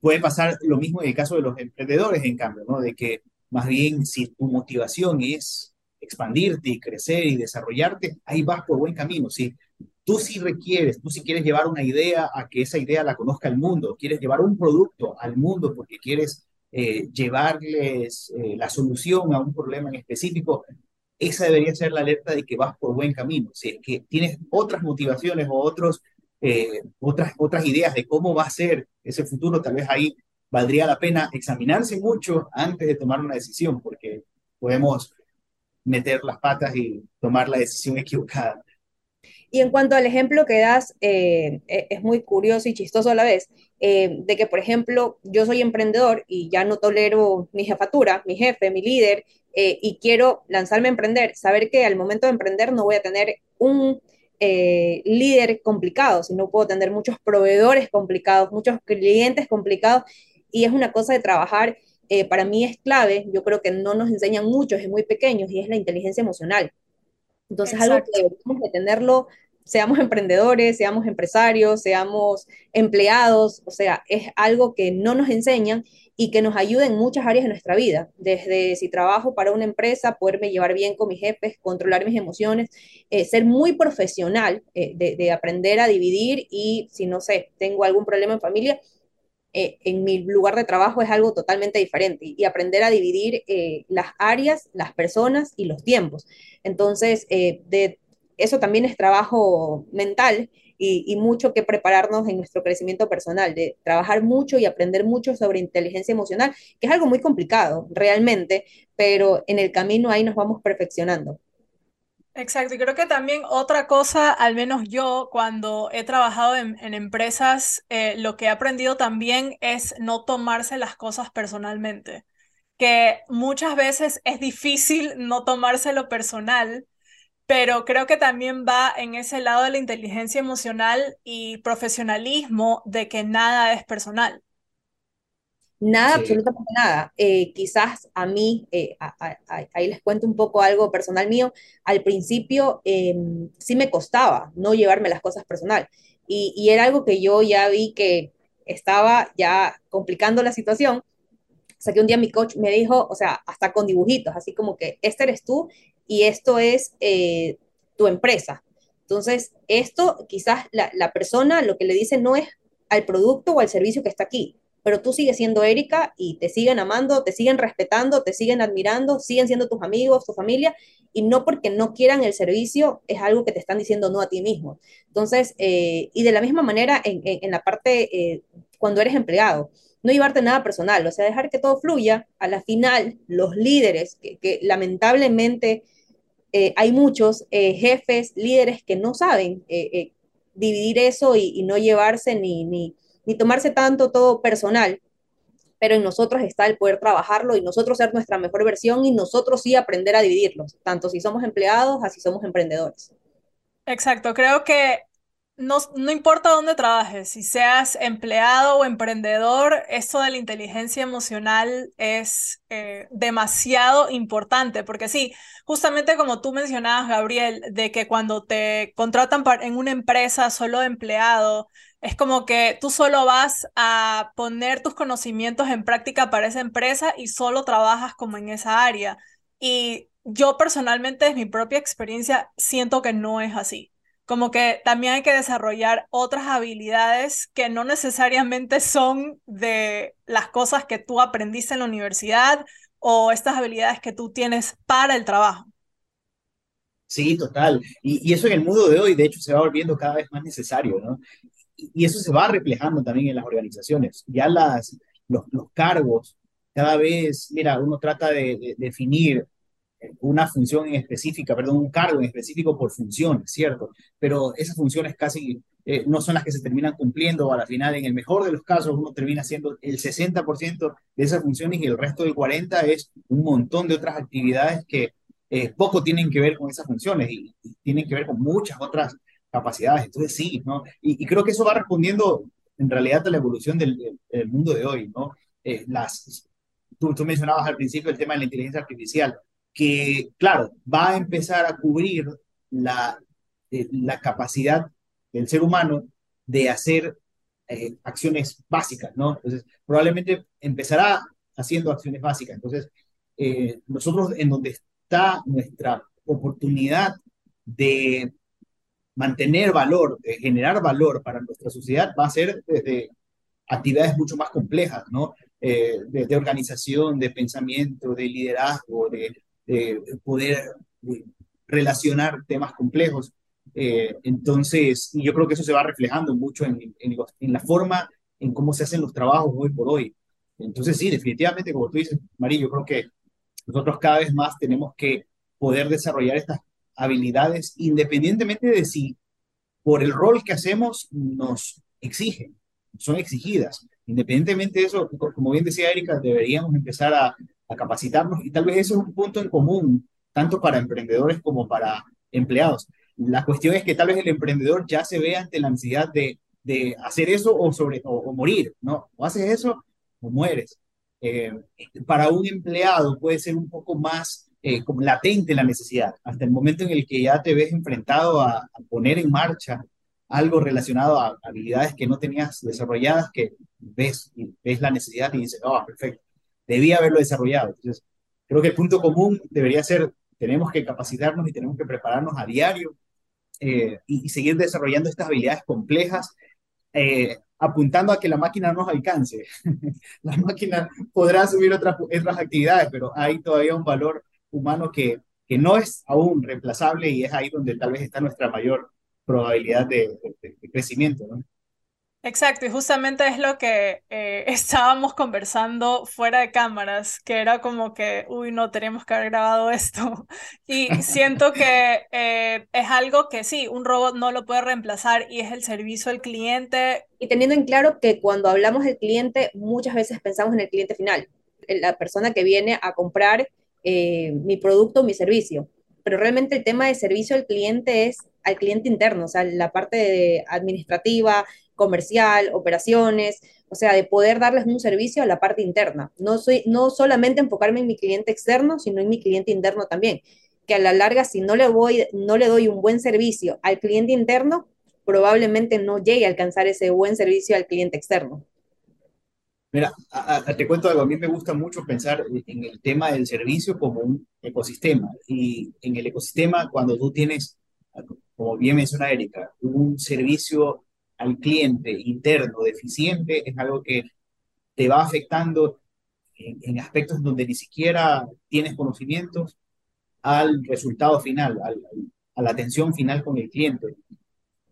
puede pasar lo mismo en el caso de los emprendedores, en cambio, ¿no? De que más bien si tu motivación es expandirte y crecer y desarrollarte, ahí vas por buen camino. Si tú sí requieres, tú sí quieres llevar una idea a que esa idea la conozca el mundo, quieres llevar un producto al mundo porque quieres eh, llevarles eh, la solución a un problema en específico, esa debería ser la alerta de que vas por buen camino. Si es que tienes otras motivaciones o otros, eh, otras, otras ideas de cómo va a ser ese futuro, tal vez ahí valdría la pena examinarse mucho antes de tomar una decisión, porque podemos meter las patas y tomar la decisión [laughs] equivocada. Y en cuanto al ejemplo que das, eh, e, es muy curioso y chistoso a la vez, eh, de que, por ejemplo, yo soy emprendedor y ya no tolero mi jefatura, mi jefe, mi líder, eh, y quiero lanzarme a emprender, saber que al momento de emprender no voy a tener un líder complicado, sino puedo tener muchos proveedores complicados, muchos clientes complicados, y es una cosa de trabajar. para mí es clave, yo creo que no nos enseñan mucho desde muy pequeños, y es la inteligencia emocional entonces, algo que debemos de tenerlo, seamos emprendedores, seamos empresarios, seamos empleados, o sea, es algo que no nos enseñan y que nos ayuda en muchas áreas de nuestra vida, desde si trabajo para una empresa, poderme llevar bien con mis jefes, controlar mis emociones, eh, ser muy profesional, eh, de, de aprender a dividir y si no sé, tengo algún problema en familia, eh, en mi lugar de trabajo es algo totalmente diferente y, aprender a dividir eh, las áreas, las personas y los tiempos. Entonces, eh, eso también es trabajo mental y, y, mucho que prepararnos en nuestro crecimiento personal, de trabajar mucho y aprender mucho sobre inteligencia emocional, que es algo muy complicado realmente, pero en el camino ahí nos vamos perfeccionando. Exacto, y creo que también otra cosa, al menos yo cuando he trabajado en, empresas, eh, lo que he aprendido también es no tomarse las cosas personalmente, que muchas veces es difícil no tomárselo personal, pero creo que también va en ese lado de la inteligencia emocional y profesionalismo de que nada es personal. Nada, absolutamente nada. Eh, quizás a mí, eh, ahí les cuento un poco algo personal mío, al principio em, sí me costaba no llevarme las cosas personal y, y, era algo que yo ya vi que estaba ya complicando la situación. O sea que un día mi coach me dijo, o sea, hasta con dibujitos, así como que este eres tú y esto es eh, tu empresa. Entonces, esto quizás la, la persona lo que le dice no es al producto o al servicio que está aquí, pero tú sigues siendo Erika y te siguen amando, te siguen respetando, te siguen admirando, siguen siendo tus amigos, tu familia, y no porque no quieran el servicio es algo que te están diciendo no a ti mismo. Entonces, eh, y de la misma manera en, en, la parte eh, cuando eres empleado, no llevarte nada personal, o sea, dejar que todo fluya. A la final, los líderes, que, lamentablemente eh, hay muchos jefes, líderes que no saben dividir eso y, y, no llevarse ni, ni ni tomarse tanto todo personal, pero en nosotros está el poder trabajarlo y nosotros ser nuestra mejor versión y nosotros sí aprender a dividirlos, tanto si somos empleados, así somos emprendedores. Exacto, creo que no, no, importa dónde trabajes, si seas empleado o emprendedor, esto de la inteligencia emocional es eh, demasiado importante, porque sí, justamente como tú mencionabas, Gabriel, de que cuando te contratan en una empresa solo de empleado, es como que tú solo vas a poner tus conocimientos en práctica para esa empresa y solo trabajas como en esa área. Y yo personalmente, desde mi propia experiencia, siento que no es así como que también hay que desarrollar otras habilidades que no necesariamente son de las cosas que tú aprendiste en la universidad o estas habilidades que tú tienes para el trabajo. Sí, total. Y, eso en el mundo de hoy, de hecho, se va volviendo cada vez más necesario, ¿no? Y, eso se va reflejando también en las organizaciones. Ya las, los, cargos, cada vez, mira, uno trata de, definir una función en específica, perdón, un cargo en específico por función, ¿cierto? Pero esas funciones casi eh, no son las que se terminan cumpliendo, a la final, en el mejor de los casos, uno termina haciendo el 60% de esas funciones y el resto del 40% es un montón de otras actividades que eh, poco tienen que ver con esas funciones y, tienen que ver con muchas otras capacidades. Entonces, sí, ¿no? Y, creo que eso va respondiendo en realidad a la evolución del, mundo de hoy, ¿no? Eh, las, tú, tú, mencionabas al principio el tema de la inteligencia artificial, que, claro, va a empezar a cubrir la, eh, la capacidad del ser humano de hacer acciones básicas, ¿no? Entonces, probablemente empezará haciendo acciones básicas. Entonces, nosotros en donde está nuestra oportunidad de mantener valor, de generar valor para nuestra sociedad, va a ser desde actividades mucho más complejas, ¿no? Eh, de, organización, de pensamiento, de liderazgo, de, poder relacionar temas complejos. Eh, entonces, yo creo que eso se va reflejando mucho en, en, la forma en cómo se hacen los trabajos hoy por hoy. Entonces, sí, definitivamente, como tú dices, María, yo creo que nosotros cada vez más tenemos que poder desarrollar estas habilidades independientemente de si por el rol que hacemos nos exigen, son exigidas. Independientemente de eso, como bien decía Erika, deberíamos empezar a, capacitarnos y tal vez ese es un punto en común, tanto para emprendedores como para empleados. La cuestión es que tal vez el emprendedor ya se ve ante la necesidad de, de hacer eso o, sobre, o morir, ¿no? O haces eso o mueres. Eh, para un empleado puede ser un poco más eh, como latente la necesidad, hasta el momento en el que ya te ves enfrentado a, poner en marcha algo relacionado a habilidades que no tenías desarrolladas, que ves, ves la necesidad y dices, oh, perfecto, debía haberlo desarrollado. Entonces, creo que el punto común debería ser, tenemos que capacitarnos y tenemos que prepararnos a diario eh, y, seguir desarrollando estas habilidades complejas apuntando a que la máquina nos alcance. [laughs] la máquina podrá subir otras, otras actividades, pero hay todavía un valor humano que, que no es aún reemplazable y es ahí donde tal vez está nuestra mayor probabilidad de, de crecimiento. ¿no? Exacto, y justamente es lo que eh, [laughs] estábamos conversando fuera de cámaras, que era como que, uy, no, tenemos que haber grabado esto. [laughs] Y siento que eh, es algo que sí, un robot no lo puede reemplazar y es el servicio al cliente. Y teniendo en claro que cuando hablamos del cliente, muchas veces pensamos en el cliente final, la persona que viene a comprar eh, mi producto o mi servicio. Pero realmente el tema de servicio al cliente es al cliente interno, o sea, la parte administrativa, comercial, operaciones, o sea, de poder darles un servicio a la parte interna. No, soy, no solamente enfocarme en mi cliente externo, sino en mi cliente interno también, que a la larga si no le, voy, no le doy un buen servicio al cliente interno, probablemente no llegue a alcanzar ese buen servicio al cliente externo. Mira, te cuento algo, a mí me gusta mucho pensar en el tema del servicio como un ecosistema y en el ecosistema cuando tú tienes, como bien menciona Erika, un servicio al cliente interno deficiente es algo que te va afectando en, aspectos donde ni siquiera tienes conocimientos al resultado final, a la atención final con el cliente.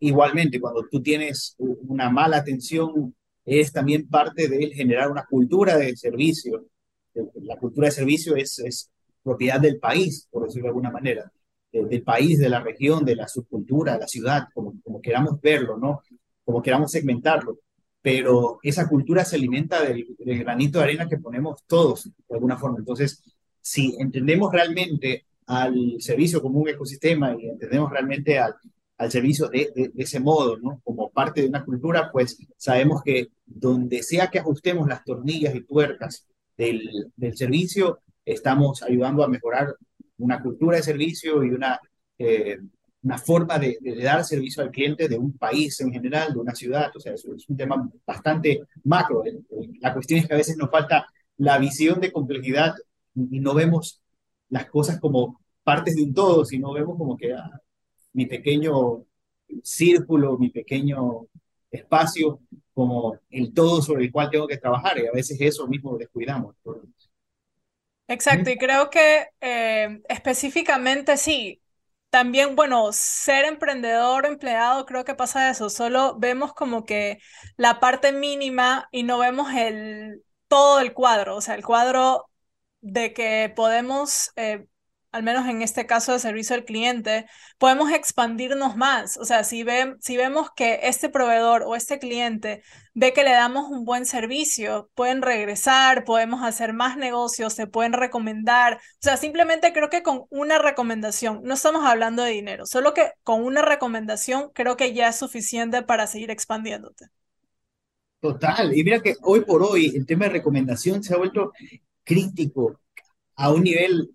Igualmente, cuando tú tienes una mala atención, es también parte de generar una cultura de servicio. La cultura de servicio es, propiedad del país, por decirlo de alguna manera, del país, de la región, de la subcultura, de la ciudad, como, queramos verlo, ¿no? como queramos segmentarlo, pero esa cultura se alimenta del, granito de arena que ponemos todos, de alguna forma. Entonces, si entendemos realmente al servicio como un ecosistema y entendemos realmente al, al servicio de, ese modo. Como parte de una cultura, pues sabemos que donde sea que ajustemos las tornillas y tuercas del, servicio, estamos ayudando a mejorar una cultura de servicio y una eh, una forma de, dar servicio al cliente de un país en general, de una ciudad, o sea, es, es un tema bastante macro. La cuestión es que a veces nos falta la visión de complejidad y no vemos las cosas como partes de un todo, sino vemos como que ah, mi pequeño círculo, mi pequeño espacio, como el todo sobre el cual tengo que trabajar y a veces eso mismo descuidamos. Exacto, y creo que eh, específicamente sí, también, bueno, ser emprendedor, empleado, creo que pasa eso, solo vemos como que la parte mínima y no vemos el, todo el cuadro, o sea, el cuadro de que podemos eh, al menos en este caso de servicio al cliente, podemos expandirnos más. O sea, si, si vemos que este proveedor o este cliente ve que le damos un buen servicio, pueden regresar, podemos hacer más negocios, se pueden recomendar. O sea, simplemente creo que con una recomendación, no estamos hablando de dinero, solo que con una recomendación creo que ya es suficiente para seguir expandiéndote. Total, y mira que hoy por hoy el tema de recomendación se ha vuelto crítico a un nivel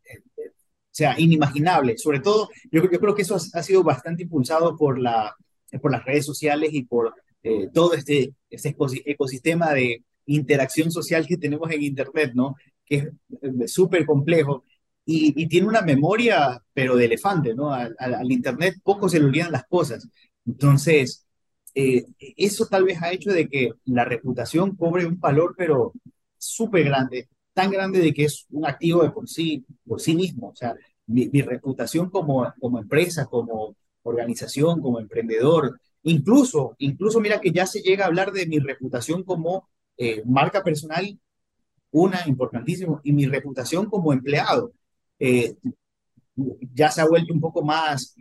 o sea, inimaginable. Sobre todo, yo, yo creo que eso ha, sido bastante impulsado por, la, por las redes sociales y por eh, todo este, este ecosistema de interacción social que tenemos en Internet, ¿no? Que es eh, súper complejo y, y, tiene una memoria, pero de elefante, ¿no? Al, al, Internet poco se le olvidan las cosas. Entonces, eh, eso tal vez ha hecho de que la reputación cobre un valor, pero súper grande tan grande de que es un activo de por sí, por sí mismo. O sea, mi, reputación como, como empresa, como organización, como emprendedor, incluso, incluso mira que ya se llega a hablar de mi reputación como eh, marca personal, una importantísimo, y mi reputación como empleado. Eh, ya se ha vuelto un poco más,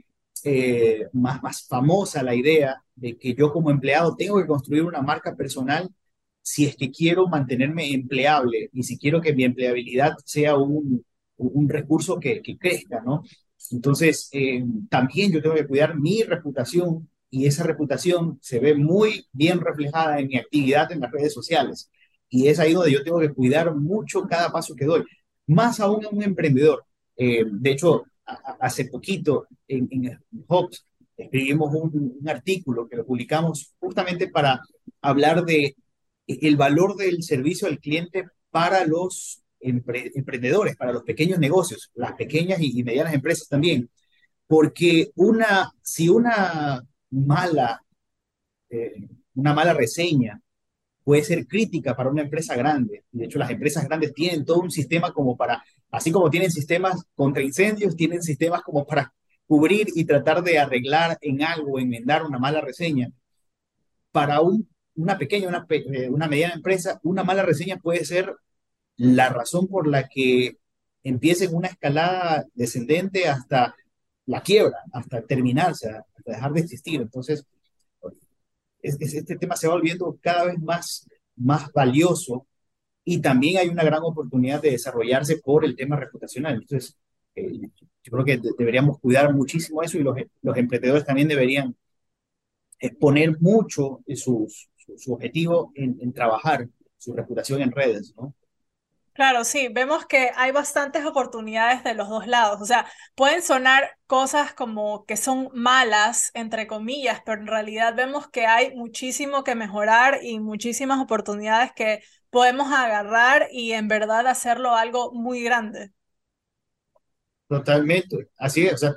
eh, más, más famosa la idea de que yo como empleado tengo que construir una marca personal si es que quiero mantenerme empleable y si quiero que mi empleabilidad sea un, un recurso que, que, crezca, ¿no? Entonces, eh, también yo tengo que cuidar mi reputación y esa reputación se ve muy bien reflejada en mi actividad en las redes sociales. Y es ahí donde yo tengo que cuidar mucho cada paso que doy, más aún a un emprendedor. Eh, de hecho, hace poquito en, en Hobbs escribimos un, un, artículo que lo publicamos justamente para hablar de el valor del servicio al cliente para los emprendedores, para los pequeños negocios, las pequeñas y, medianas empresas también. Porque una, si una mala, eh, una mala reseña puede ser crítica para una empresa grande, de hecho las empresas grandes tienen todo un sistema como para, así como tienen sistemas contra incendios, tienen sistemas como para cubrir y tratar de arreglar en algo, enmendar una mala reseña. Para un una pequeña, una, eh, una mediana empresa, una mala reseña puede ser la razón por la que empiece una escalada descendente hasta la quiebra, hasta terminarse, hasta dejar de existir. Entonces, este tema se va volviendo cada vez más, más valioso y también hay una gran oportunidad de desarrollarse por el tema reputacional. Entonces, eh, yo creo que deberíamos cuidar muchísimo eso y los, los emprendedores también deberían poner mucho sus, su, objetivo en, trabajar su reputación en redes, ¿no? Claro, sí, vemos que hay bastantes oportunidades de los dos lados. O sea, pueden sonar cosas como que son malas, entre comillas, pero en realidad vemos que hay muchísimo que mejorar y muchísimas oportunidades que podemos agarrar y en verdad hacerlo algo muy grande. Totalmente, así es. O sea,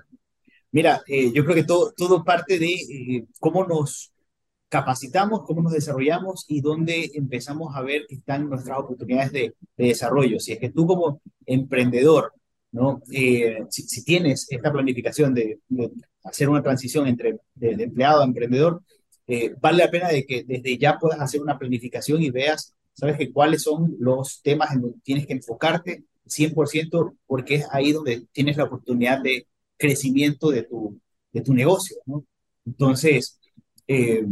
mira, eh, yo creo que todo, todo parte de eh, cómo nos capacitamos, cómo nos desarrollamos y dónde empezamos a ver que están nuestras oportunidades de, desarrollo. Si es que tú como emprendedor, ¿no? Eh, si, tienes esta planificación de, hacer una transición entre de, empleado a emprendedor, eh, vale la pena de que desde ya puedas hacer una planificación y veas, sabes que cuáles son los temas en donde tienes que enfocarte 100% porque es ahí donde tienes la oportunidad de crecimiento de tu, de tu negocio, ¿no? Entonces, eh,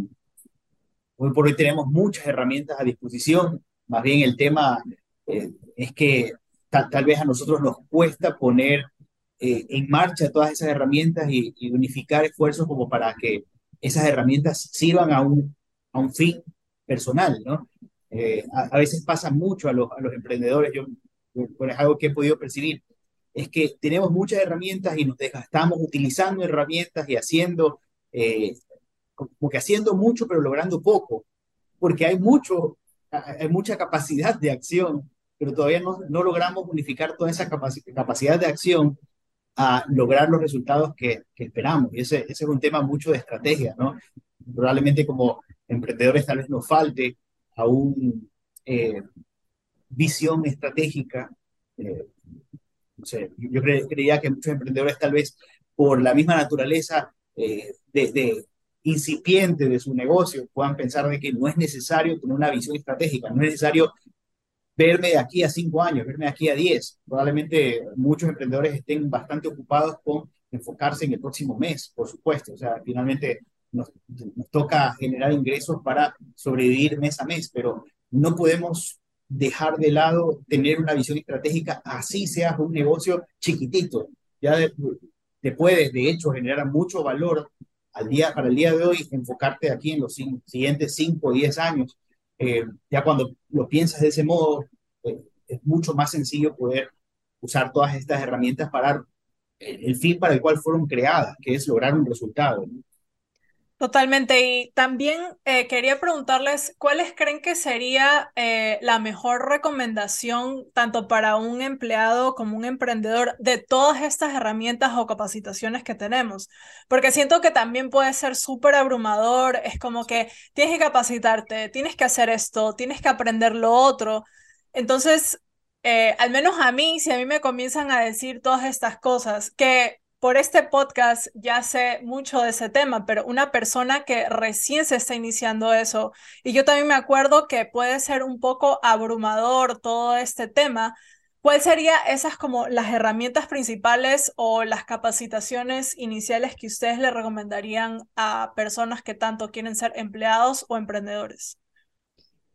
Hoy por hoy tenemos muchas herramientas a disposición, más bien el tema eh, es que tal vez a nosotros nos cuesta poner eh, en marcha todas esas herramientas y, unificar esfuerzos como para que esas herramientas sirvan a un, a un fin personal, ¿no? Eh, a, veces pasa mucho a los, a los emprendedores, yo, por es algo que he podido percibir, es que tenemos muchas herramientas y nos desgastamos utilizando herramientas y haciendo como que haciendo mucho pero logrando poco, porque hay mucho, hay mucha capacidad de acción, pero todavía no, no logramos unificar toda esa capacidad de acción a lograr los resultados que, esperamos. Y ese, ese, es un tema mucho de estrategia, ¿no? Probablemente como emprendedores tal vez nos falte aún eh, visión estratégica. Eh, no sé, yo creía que muchos emprendedores tal vez por la misma naturaleza eh, de, incipiente de su negocio puedan pensar de que no es necesario tener una visión estratégica, no es necesario verme de aquí a cinco años, verme de aquí a diez. Probablemente muchos emprendedores estén bastante ocupados con enfocarse en el próximo mes, por supuesto. O sea, finalmente nos, toca generar ingresos para sobrevivir mes a mes, pero no podemos dejar de lado tener una visión estratégica, así seas un negocio chiquitito. Ya te puedes, de hecho, generar mucho valor al día, para el día de hoy, enfocarte aquí en los siguientes 5 o 10 años. Eh, ya cuando lo piensas de ese modo, eh, es mucho más sencillo poder usar todas estas herramientas para el, fin para el cual fueron creadas, que es lograr un resultado. Totalmente. Y también eh, quería preguntarles, ¿cuáles creen que sería eh, la mejor recomendación tanto para un empleado como un emprendedor de todas estas herramientas o capacitaciones que tenemos? Porque siento que también puede ser súper abrumador, es como que tienes que capacitarte, tienes que hacer esto, tienes que aprender lo otro. Entonces, eh, al menos a mí, si a mí me comienzan a decir todas estas cosas, que por este podcast ya sé mucho de ese tema, pero una persona que recién se está iniciando eso, y yo también me acuerdo que puede ser un poco abrumador todo este tema, ¿cuál sería esas como las herramientas principales o las capacitaciones iniciales que ustedes le recomendarían a personas que tanto quieren ser empleados o emprendedores?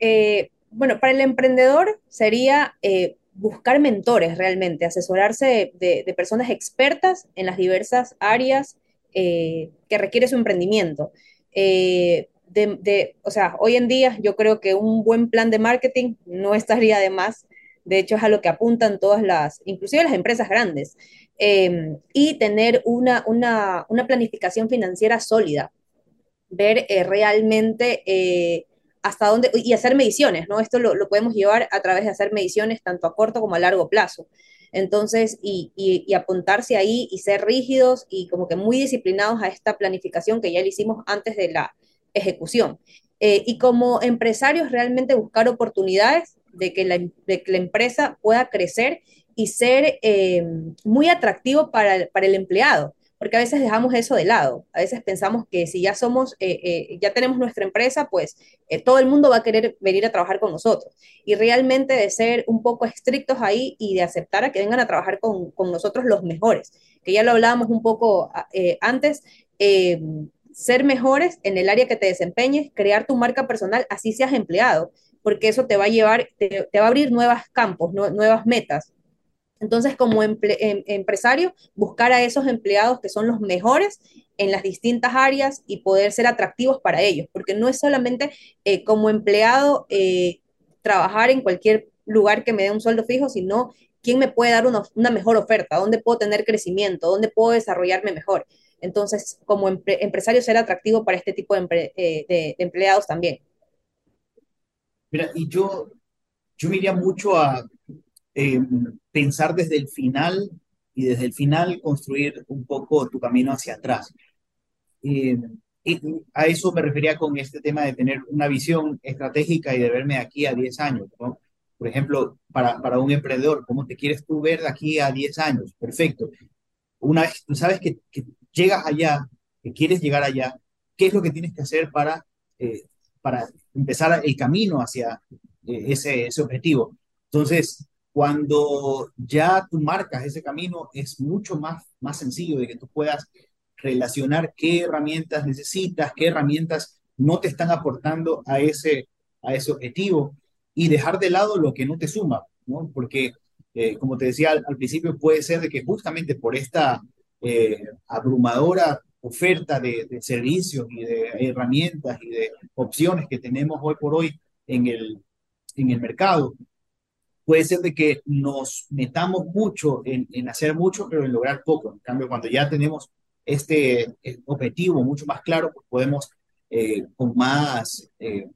Eh, bueno, para el emprendedor sería eh, buscar mentores realmente, asesorarse de, personas expertas en las diversas áreas eh, que requiere su emprendimiento. Eh, o sea, hoy en día yo creo que un buen plan de marketing no estaría de más. De hecho, es a lo que apuntan todas las, inclusive las empresas grandes. Em, y tener una, una, una, planificación financiera sólida. Ver eh, realmente hasta dónde, y hacer mediciones, ¿no? Esto lo, podemos llevar a través de hacer mediciones tanto a corto como a largo plazo. Entonces, y, apuntarse ahí y ser rígidos y como que muy disciplinados a esta planificación que ya le hicimos antes de la ejecución. Eh, y como empresarios, realmente buscar oportunidades de que la, empresa pueda crecer y ser eh, muy atractivo para, para el empleado porque a veces dejamos eso de lado. A veces pensamos que si ya somos, eh, eh, ya tenemos nuestra empresa, pues eh, todo el mundo va a querer venir a trabajar con nosotros. Y realmente de ser un poco estrictos ahí y de aceptar a que vengan a trabajar con, con nosotros los mejores, que ya lo hablábamos un poco antes, ser mejores en el área que te desempeñes, crear tu marca personal, así seas empleado, porque eso te va a llevar, te, va a abrir nuevos campos, nuevas metas entonces, como em, empresario, buscar a esos empleados que son los mejores en las distintas áreas y poder ser atractivos para ellos, porque no es solamente eh, como empleado eh, trabajar en cualquier lugar que me dé un sueldo fijo, sino quién me puede dar una, mejor oferta, dónde puedo tener crecimiento, dónde puedo desarrollarme mejor. Entonces, como empresario, ser atractivo para este tipo de, eh, empleados también. Mira, y yo, yo mucho a pensar desde el final y desde el final construir un poco tu camino hacia atrás. y a eso me refería con este tema de tener una visión estratégica y de verme aquí a 10 años. Por ejemplo, para, para un emprendedor, ¿cómo te quieres tú ver de aquí a 10 años? Perfecto. Una vez tú sabes que, que llegas allá, que quieres llegar allá, ¿qué es lo que tienes que hacer para, eh, para empezar el camino hacia eh, ese, ese objetivo? Entonces, cuando ya tú marcas ese camino, es mucho más, más sencillo de que tú puedas relacionar qué herramientas necesitas, qué herramientas no te están aportando a ese, a ese objetivo y dejar de lado lo que no te suma, ¿no? Porque, eh, como te decía al, principio, puede ser de que justamente por esta eh, abrumadora oferta de, de, servicios y de herramientas y de opciones que tenemos hoy por hoy en el, en el mercado, puede ser de que nos metamos mucho en, en, hacer mucho, pero en lograr poco. En cambio, cuando ya tenemos este eh, objetivo mucho más claro, pues podemos eh, con, más, eh,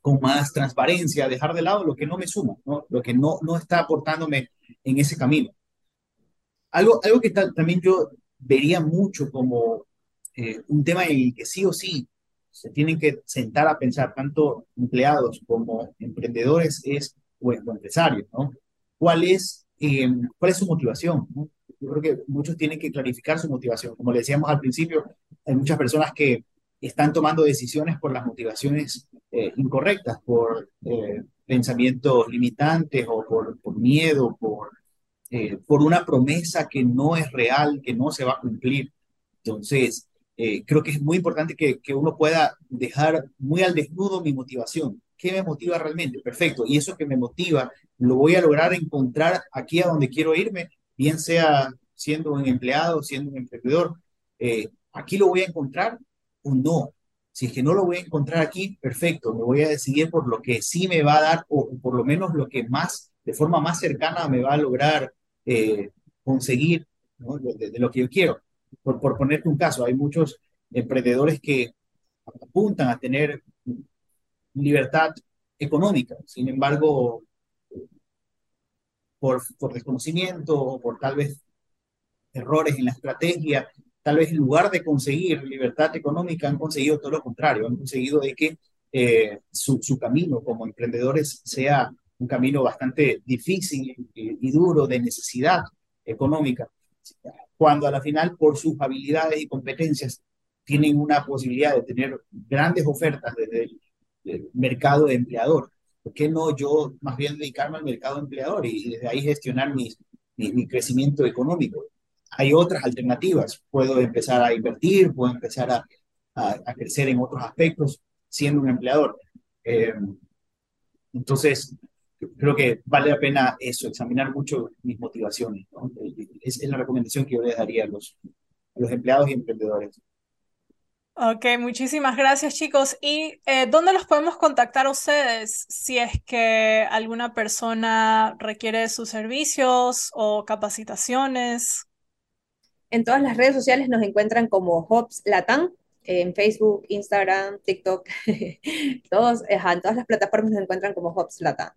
con más transparencia dejar de lado lo que no me suma, ¿no? lo que no, no está aportándome en ese camino. algo, algo que también yo vería mucho como eh, un tema en el que sí o sí se tienen que sentar a pensar tanto empleados como emprendedores es, o, empresarios, ¿no? ¿Cuál es, eh, cuál es su motivación? Yo creo que muchos tienen que clarificar su motivación. Como le decíamos al principio, hay muchas personas que están tomando decisiones por las motivaciones eh, incorrectas, por eh, pensamientos limitantes o por, por miedo, por, eh, por una promesa que no es real, que no se va a cumplir. Entonces, creo que es muy importante que, que, uno pueda dejar muy al desnudo mi motivación. ¿Qué me motiva realmente? Perfecto. Y eso que me motiva, lo voy a lograr encontrar aquí a donde quiero irme, bien sea siendo un empleado, siendo un emprendedor. aquí lo voy a encontrar o no. Si es que no lo voy a encontrar aquí, perfecto, me voy a decidir por lo que sí me va a dar, o por lo menos lo que más, de forma más cercana, me va a lograr eh, conseguir de, lo que yo quiero. Por, por ponerte un caso, hay muchos emprendedores que apuntan a tener libertad económica, sin embargo, por, por desconocimiento o por tal vez errores en la estrategia, tal vez en lugar de conseguir libertad económica, han conseguido todo lo contrario, han conseguido de que eh, su, camino como emprendedores sea un camino bastante difícil y, duro de necesidad económica, cuando a la final por sus habilidades y competencias tienen una posibilidad de tener grandes ofertas desde el, mercado de empleador. ¿Por qué no yo más bien dedicarme al mercado empleador y, desde ahí gestionar mis, mi crecimiento económico? hay otras alternativas. Puedo empezar a invertir, puedo empezar a, a, crecer en otros aspectos siendo un empleador. Eh, entonces, creo que vale la pena eso, examinar mucho mis motivaciones. Es, es, la recomendación que yo les daría a los, a los empleados y emprendedores. Ok, muchísimas gracias chicos. ¿Y eh, dónde los podemos contactar a ustedes si es que alguna persona requiere sus servicios o capacitaciones? En todas las redes sociales nos encuentran como Hops Latam, en Facebook, Instagram, TikTok, [laughs] todos, en todas las plataformas nos encuentran como Hops Latam.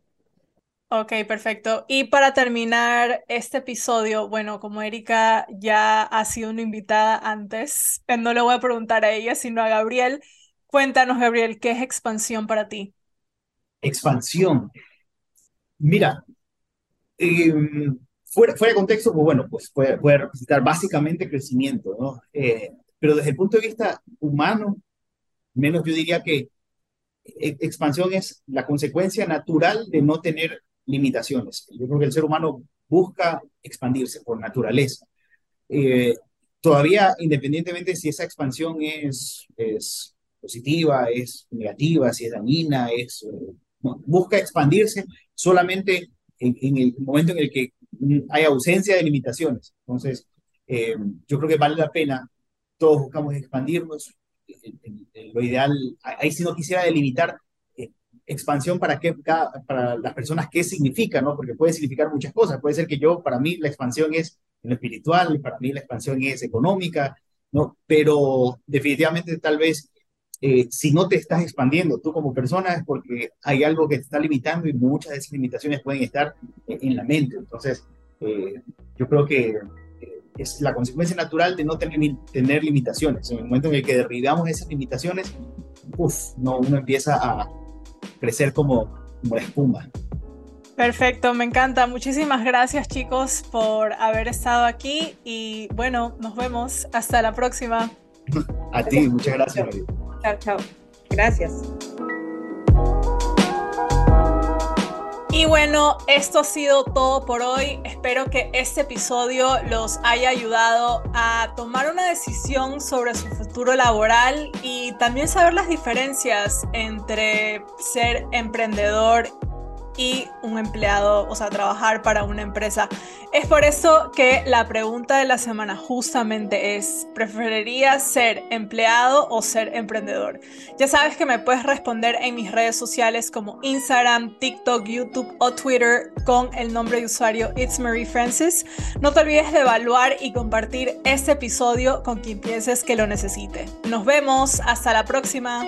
Ok, perfecto. Y para terminar este episodio, bueno, como Erika ya ha sido una invitada antes, eh, no le voy a preguntar a ella, sino a Gabriel. Cuéntanos, Gabriel, ¿qué es expansión para ti? Expansión. Mira, eh, fuera, fuera de contexto, pues bueno, pues puede, puede representar básicamente crecimiento, ¿no? Eh, pero desde el punto de vista humano, menos yo diría que e, expansión es la consecuencia natural de no tener limitaciones. Yo creo que el ser humano busca expandirse por naturaleza. Eh, todavía, independientemente si esa expansión es, es positiva, es negativa, si es dañina, es, eh, busca expandirse solamente en, el momento en el que hay ausencia de limitaciones. Entonces, eh, yo creo que vale la pena, todos buscamos expandirnos. lo ideal, ahí si no quisiera delimitar expansión para, qué, para las personas, qué significa, ¿no? Porque puede significar muchas cosas. Puede ser que yo, para mí, la expansión es en lo espiritual, para mí la expansión es económica, ¿no? Pero definitivamente tal vez eh, si no te estás expandiendo tú como persona es porque hay algo que te está limitando y muchas de esas limitaciones pueden estar en, la mente. Entonces, eh, yo creo que eh, es la consecuencia natural de no tener, tener limitaciones. En el momento en el que derribamos esas limitaciones, uf, no, uno empieza a crecer como, como la espuma. Perfecto, me encanta. Muchísimas gracias chicos por haber estado aquí y bueno, nos vemos. Hasta la próxima. A ti, muchas gracias. Chao, chao. Gracias. Y bueno, esto ha sido todo por hoy. Espero que este episodio los haya ayudado a tomar una decisión sobre su futuro laboral y también saber las diferencias entre ser emprendedor y un empleado, o sea, trabajar para una empresa. Es por eso que la pregunta de la semana justamente es, ¿preferirías ser empleado o ser emprendedor? Ya sabes que me puedes responder en mis redes sociales como Instagram, TikTok, YouTube o Twitter con el nombre de usuario It's. No te olvides de evaluar y compartir este episodio con quien pienses que lo necesite. Nos vemos, hasta la próxima.